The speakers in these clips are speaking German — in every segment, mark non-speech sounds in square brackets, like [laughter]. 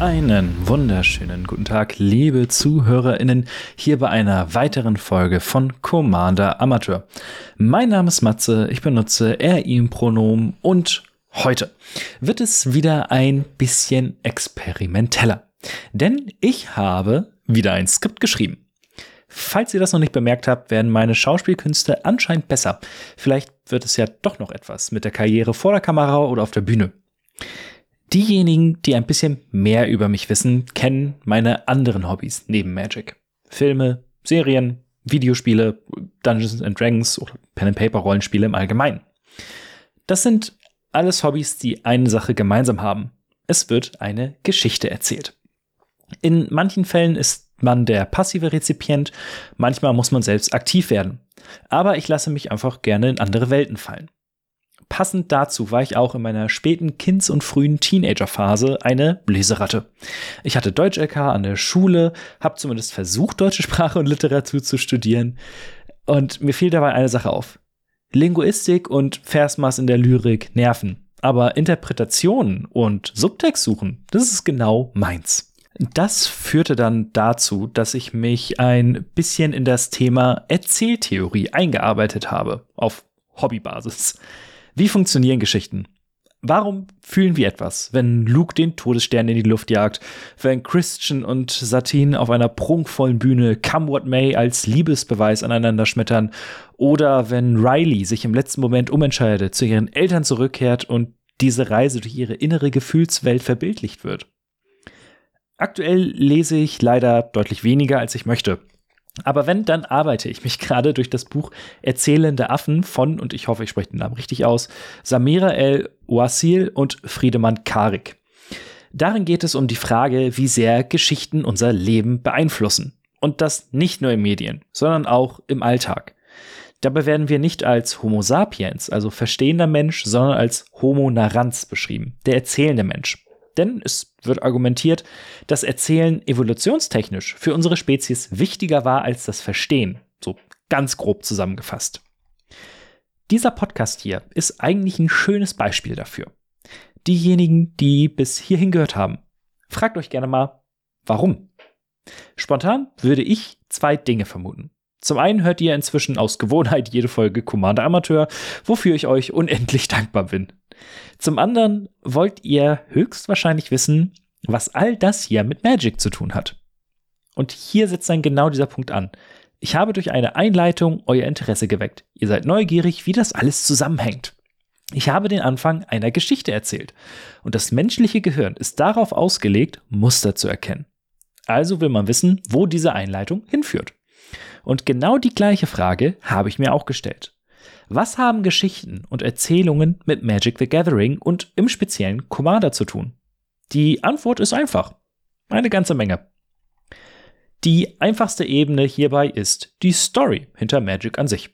Einen wunderschönen guten Tag, liebe ZuhörerInnen, hier bei einer weiteren Folge von Commander Amateur. Mein Name ist Matze, ich benutze er, ihm Pronomen und heute wird es wieder ein bisschen experimenteller. Denn ich habe wieder ein Skript geschrieben. Falls ihr das noch nicht bemerkt habt, werden meine Schauspielkünste anscheinend besser. Vielleicht wird es ja doch noch etwas mit der Karriere vor der Kamera oder auf der Bühne. Diejenigen, die ein bisschen mehr über mich wissen, kennen meine anderen Hobbys neben Magic. Filme, Serien, Videospiele, Dungeons and Dragons oder Pen and Paper Rollenspiele im Allgemeinen. Das sind alles Hobbys, die eine Sache gemeinsam haben. Es wird eine Geschichte erzählt. In manchen Fällen ist man der passive Rezipient, manchmal muss man selbst aktiv werden. Aber ich lasse mich einfach gerne in andere Welten fallen passend dazu war ich auch in meiner späten Kinds- und frühen Teenagerphase eine Leseratte. Ich hatte Deutsch-LK an der Schule, habe zumindest versucht, deutsche Sprache und Literatur zu studieren. Und mir fiel dabei eine Sache auf. Linguistik und Versmaß in der Lyrik nerven. Aber Interpretationen und Subtext suchen, das ist genau meins. Das führte dann dazu, dass ich mich ein bisschen in das Thema Erzähltheorie eingearbeitet habe, auf Hobbybasis. Wie funktionieren Geschichten? Warum fühlen wir etwas, wenn Luke den Todesstern in die Luft jagt, wenn Christian und Satine auf einer prunkvollen Bühne Come What May als Liebesbeweis aneinander schmettern oder wenn Riley sich im letzten Moment umentscheidet, zu ihren Eltern zurückkehrt und diese Reise durch ihre innere Gefühlswelt verbildlicht wird? Aktuell lese ich leider deutlich weniger, als ich möchte. Aber wenn, dann arbeite ich mich [laughs] gerade durch das Buch Erzählende Affen von, und ich hoffe, ich spreche den Namen richtig aus, Samira El Wasil und Friedemann Karik. Darin geht es um die Frage, wie sehr Geschichten unser Leben beeinflussen. Und das nicht nur in Medien, sondern auch im Alltag. Dabei werden wir nicht als Homo sapiens, also verstehender Mensch, sondern als Homo narrans beschrieben, der erzählende Mensch. Denn es wird argumentiert, dass Erzählen evolutionstechnisch für unsere Spezies wichtiger war als das Verstehen. So ganz grob zusammengefasst. Dieser Podcast hier ist eigentlich ein schönes Beispiel dafür. Diejenigen, die bis hierhin gehört haben, fragt euch gerne mal, warum? Spontan würde ich zwei Dinge vermuten. Zum einen hört ihr inzwischen aus Gewohnheit jede Folge Commander Amateur, wofür ich euch unendlich [laughs] dankbar bin. Zum anderen wollt ihr höchstwahrscheinlich wissen, was all das hier mit Magic zu tun hat. Und hier setzt dann genau dieser Punkt an. Ich habe durch eine Einleitung euer Interesse geweckt. Ihr seid neugierig, wie das alles zusammenhängt. Ich habe den Anfang einer Geschichte erzählt. Und das menschliche Gehirn ist darauf ausgelegt, Muster zu erkennen. Also will man wissen, wo diese Einleitung hinführt. Und genau die gleiche Frage habe ich mir auch gestellt. Was haben Geschichten und Erzählungen mit Magic the Gathering und im speziellen Commander zu tun? Die Antwort ist einfach. Eine ganze Menge. Die einfachste Ebene hierbei ist die Story hinter Magic an sich.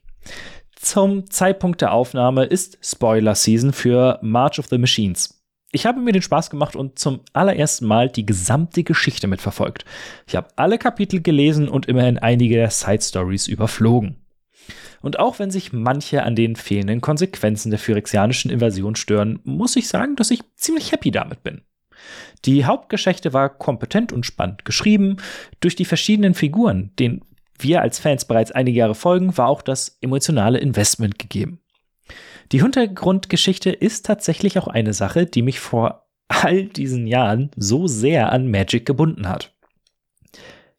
Zum Zeitpunkt der Aufnahme ist Spoiler Season für March of the Machines. Ich habe mir den Spaß gemacht und zum allerersten Mal die gesamte Geschichte mitverfolgt. Ich habe alle Kapitel gelesen und immerhin einige der Side Stories überflogen. Und auch wenn sich manche an den fehlenden Konsequenzen der phyrexianischen Invasion stören, muss ich sagen, dass ich ziemlich happy damit bin. Die Hauptgeschichte war kompetent und spannend geschrieben. Durch die verschiedenen Figuren, denen wir als Fans bereits einige Jahre folgen, war auch das emotionale Investment gegeben. Die Hintergrundgeschichte ist tatsächlich auch eine Sache, die mich vor all diesen Jahren so sehr an Magic gebunden hat.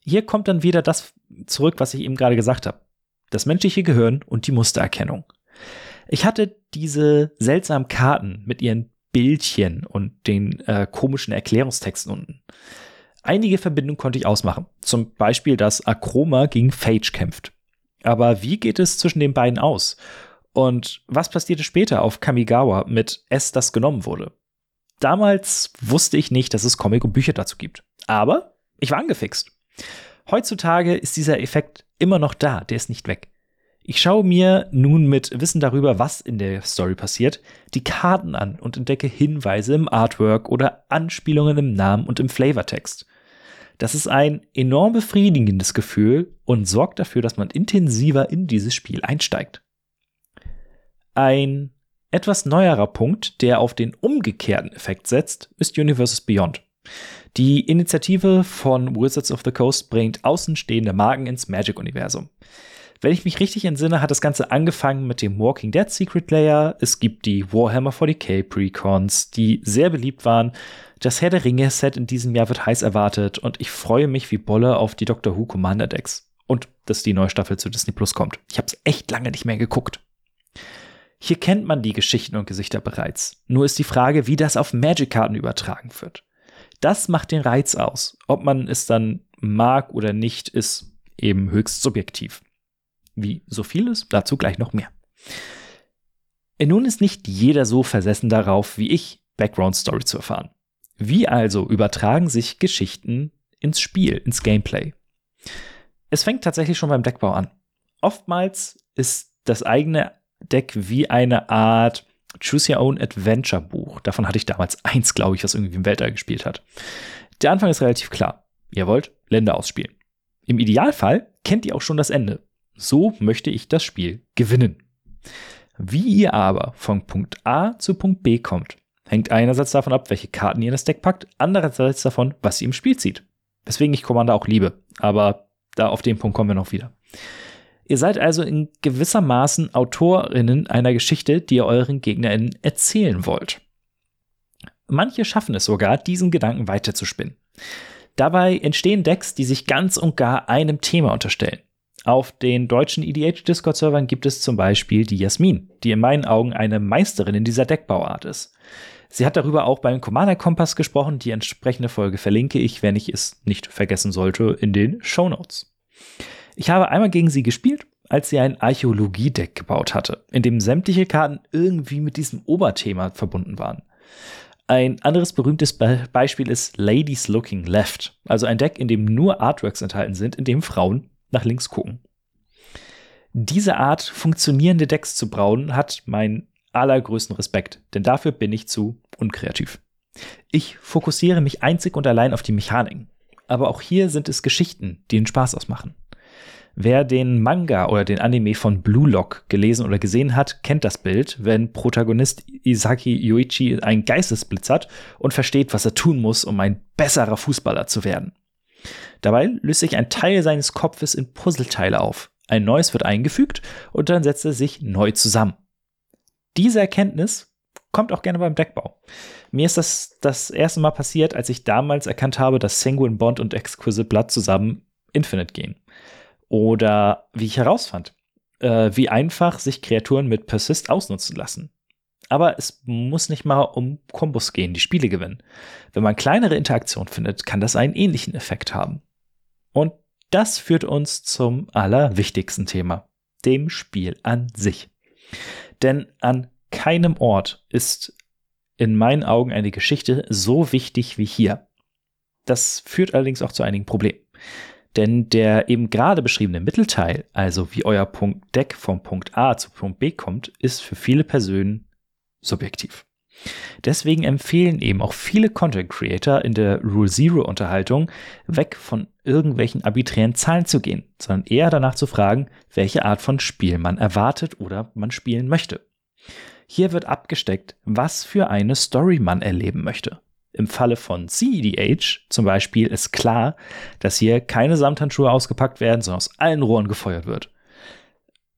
Hier kommt dann wieder das zurück, was ich eben gerade gesagt habe das menschliche Gehirn und die Mustererkennung. Ich hatte diese seltsamen Karten mit ihren Bildchen und den äh, komischen Erklärungstexten unten. Einige Verbindungen konnte ich ausmachen. Zum Beispiel, dass Akroma gegen Phage kämpft. Aber wie geht es zwischen den beiden aus? Und was passierte später auf Kamigawa mit S, das genommen wurde? Damals wusste ich nicht, dass es Comic und Bücher dazu gibt. Aber ich war angefixt. Heutzutage ist dieser Effekt immer noch da, der ist nicht weg. Ich schaue mir nun mit Wissen darüber, was in der Story passiert, die Karten an und entdecke Hinweise im Artwork oder Anspielungen im Namen und im Flavortext. Das ist ein enorm befriedigendes Gefühl und sorgt dafür, dass man intensiver in dieses Spiel einsteigt. Ein etwas neuerer Punkt, der auf den umgekehrten Effekt setzt, ist Universes Beyond. Die Initiative von Wizards of the Coast bringt außenstehende Marken ins Magic-Universum. Wenn ich mich richtig entsinne, hat das Ganze angefangen mit dem Walking Dead Secret Layer. Es gibt die Warhammer 40k Precons, die sehr beliebt waren. Das Herr der Ringe Set in diesem Jahr wird heiß erwartet und ich freue mich wie Bolle auf die Doctor Who Commander Decks und dass die neue Staffel zu Disney Plus kommt. Ich habe es echt lange nicht mehr geguckt. Hier kennt man die Geschichten und Gesichter bereits. Nur ist die Frage, wie das auf Magic-Karten übertragen wird. Das macht den Reiz aus. Ob man es dann mag oder nicht, ist eben höchst subjektiv. Wie so vieles, dazu gleich noch mehr. Nun ist nicht jeder so versessen darauf wie ich, Background Story zu erfahren. Wie also übertragen sich Geschichten ins Spiel, ins Gameplay? Es fängt tatsächlich schon beim Deckbau an. Oftmals ist das eigene Deck wie eine Art Choose Your Own Adventure Buch. Davon hatte ich damals [laughs] eins, glaube ich, was irgendwie im Weltall gespielt hat. Der Anfang ist relativ klar. Ihr wollt Länder ausspielen. Im Idealfall kennt ihr auch schon das Ende. So möchte ich das Spiel gewinnen. Wie ihr aber von Punkt A zu Punkt B kommt, hängt einerseits davon ab, welche Karten ihr in das Deck packt, andererseits davon, was ihr im Spiel zieht. Weswegen ich Commander auch liebe, aber da auf den Punkt kommen wir noch wieder. Ihr seid also in gewissermaßen Autorinnen einer Geschichte, die ihr euren GegnerInnen erzählen wollt. Manche schaffen es sogar, diesen Gedanken weiterzuspinnen. Dabei entstehen Decks, die sich ganz und gar einem Thema unterstellen. Auf den deutschen EDH-Discord-Servern gibt es zum Beispiel die Jasmin, die in meinen Augen eine Meisterin in dieser Deckbauart ist. Sie hat darüber auch beim Commander Kompass gesprochen. Die entsprechende Folge verlinke ich, wenn ich es nicht vergessen sollte, in den Show Notes. Ich habe einmal gegen sie gespielt, als sie ein Archäologie-Deck gebaut hatte, in dem sämtliche Karten irgendwie mit diesem Oberthema verbunden waren. Ein anderes berühmtes Be Beispiel ist Ladies Looking Left, also ein Deck, in dem nur Artworks enthalten sind, in dem Frauen nach links gucken. Diese Art funktionierende Decks zu brauen hat meinen allergrößten Respekt, denn dafür bin ich zu unkreativ. Ich fokussiere mich einzig und allein auf die Mechaniken. Aber auch hier sind es Geschichten, die den Spaß ausmachen. Wer den Manga oder den Anime von Blue Lock gelesen oder gesehen hat, kennt das Bild, wenn Protagonist Isaki Yuichi einen Geistesblitz hat und versteht, was er tun muss, um ein besserer Fußballer zu werden. Dabei löst sich ein Teil seines Kopfes in Puzzleteile auf. Ein neues wird eingefügt und dann setzt er sich neu zusammen. Diese Erkenntnis kommt auch gerne beim Deckbau. Mir ist das das erste Mal passiert, als ich damals erkannt habe, dass Sanguine Bond und Exquisite Blood zusammen Infinite gehen. Oder wie ich herausfand, äh, wie einfach sich Kreaturen mit Persist ausnutzen lassen. Aber es muss nicht mal um Kombos gehen, die Spiele gewinnen. Wenn man kleinere Interaktionen findet, kann das einen ähnlichen Effekt haben. Und das führt uns zum allerwichtigsten Thema, dem Spiel an sich. Denn an keinem Ort ist in meinen Augen eine Geschichte so wichtig wie hier. Das führt allerdings auch zu einigen Problemen. Denn der eben gerade beschriebene Mittelteil, also wie euer Punkt Deck vom Punkt A zu Punkt B kommt, ist für viele Personen subjektiv. Deswegen empfehlen eben auch viele Content Creator in der Rule Zero Unterhaltung weg von irgendwelchen arbiträren Zahlen zu gehen, sondern eher danach zu fragen, welche Art von Spiel man erwartet oder man spielen möchte. Hier wird abgesteckt, was für eine Story man erleben möchte. Im Falle von CEDH zum Beispiel ist klar, dass hier keine Samthandschuhe ausgepackt werden, sondern aus allen Rohren gefeuert wird.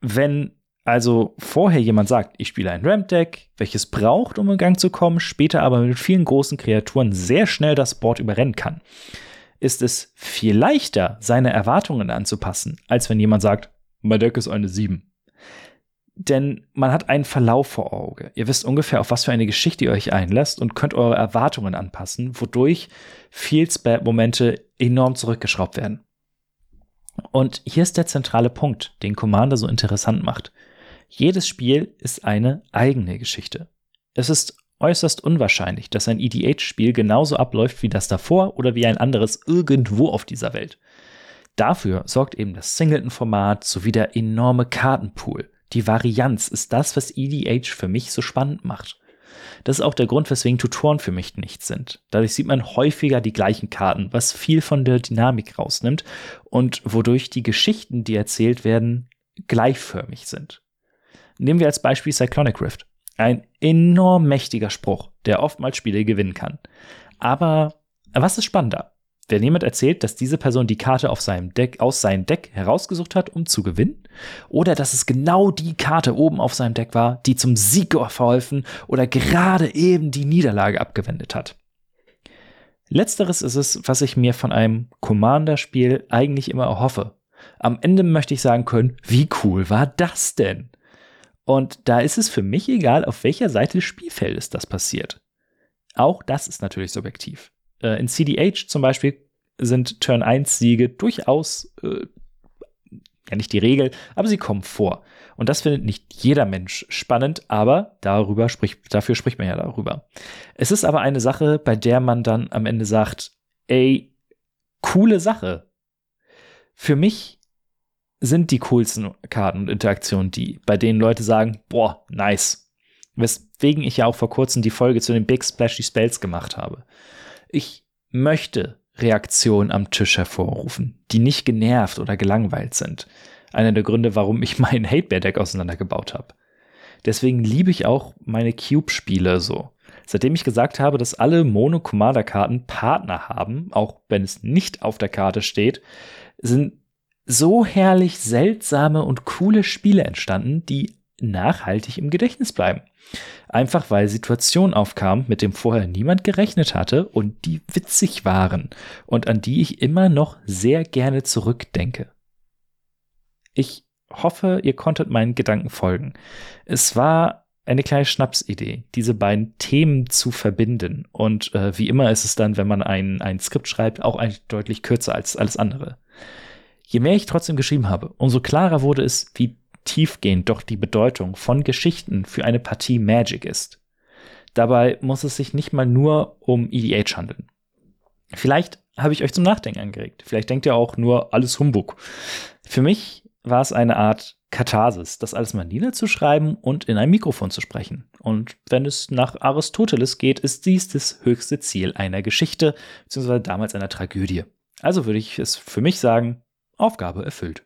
Wenn also vorher jemand sagt, ich spiele ein Ramp-Deck, welches braucht, um in Gang zu kommen, später aber mit vielen großen Kreaturen sehr schnell das Board überrennen kann, ist es viel leichter, seine Erwartungen anzupassen, als wenn jemand sagt, mein Deck ist eine 7. Denn man hat einen Verlauf vor Auge. Ihr wisst ungefähr, auf was für eine Geschichte ihr euch einlasst und könnt eure Erwartungen anpassen, wodurch Feels-Momente enorm zurückgeschraubt werden. Und hier ist der zentrale Punkt, den Commander so interessant macht. Jedes Spiel ist eine eigene Geschichte. Es ist äußerst unwahrscheinlich, dass ein EDH-Spiel genauso abläuft wie das davor oder wie ein anderes irgendwo auf dieser Welt. Dafür sorgt eben das Singleton-Format sowie der enorme Kartenpool. Die Varianz ist das, was EDH für mich so spannend macht. Das ist auch der Grund, weswegen Tutoren für mich nichts sind. Dadurch sieht man häufiger die gleichen Karten, was viel von der Dynamik rausnimmt und wodurch die Geschichten, die erzählt werden, gleichförmig sind. Nehmen wir als Beispiel Cyclonic Rift. Ein enorm mächtiger Spruch, der oftmals Spiele gewinnen kann. Aber was ist spannender? Wenn jemand erzählt, dass diese Person die Karte auf seinem Deck, aus seinem Deck herausgesucht hat, um zu gewinnen, oder dass es genau die Karte oben auf seinem Deck war, die zum Sieg verholfen oder gerade eben die Niederlage abgewendet hat. Letzteres ist es, was ich mir von einem Commander-Spiel eigentlich immer erhoffe. Am Ende möchte ich sagen können, wie cool war das denn? Und da ist es für mich egal, auf welcher Seite des Spielfeldes das passiert. Auch das ist natürlich subjektiv. Äh, in CDH zum Beispiel sind Turn 1 Siege durchaus äh, ja nicht die Regel, aber sie kommen vor. Und das findet nicht jeder Mensch spannend, aber darüber spricht, dafür spricht man ja darüber. Es ist aber eine Sache, bei der man dann am Ende sagt, ey, coole Sache. Für mich sind die coolsten Karten und Interaktionen die, bei denen Leute sagen, boah, nice. Weswegen ich ja auch vor kurzem die Folge zu den Big Splashy Spells gemacht habe. Ich möchte Reaktionen am Tisch hervorrufen, die nicht genervt oder gelangweilt sind. Einer der Gründe, warum ich [laughs] mein Hate-Bear-Deck auseinandergebaut habe. Deswegen liebe ich auch meine Cube-Spiele so. Seitdem ich gesagt habe, dass alle Mono-Commander-Karten Partner haben, auch wenn es nicht auf der Karte steht, sind so herrlich seltsame und coole Spiele entstanden, die nachhaltig im Gedächtnis bleiben. Einfach weil Situationen aufkamen, mit dem vorher niemand gerechnet hatte und die witzig waren und an die ich immer noch sehr gerne zurückdenke. Ich hoffe, ihr konntet meinen Gedanken folgen. Es war eine kleine Schnapsidee, diese beiden Themen zu verbinden. Und äh, wie immer ist es dann, wenn man ein, ein Skript schreibt, auch eigentlich deutlich kürzer als alles andere. Je mehr ich trotzdem geschrieben habe, umso klarer wurde es, wie tiefgehend doch die Bedeutung von Geschichten für eine Partie Magic ist. Dabei muss es sich nicht mal nur um EDH handeln. Vielleicht habe ich euch zum Nachdenken angeregt. Vielleicht denkt ihr auch nur alles Humbug. Für mich war es eine Art Katharsis, das alles mal niederzuschreiben und in ein Mikrofon zu sprechen. Und wenn es nach Aristoteles geht, ist dies das höchste Ziel einer Geschichte, beziehungsweise damals einer Tragödie. Also würde ich es für mich sagen, Aufgabe erfüllt.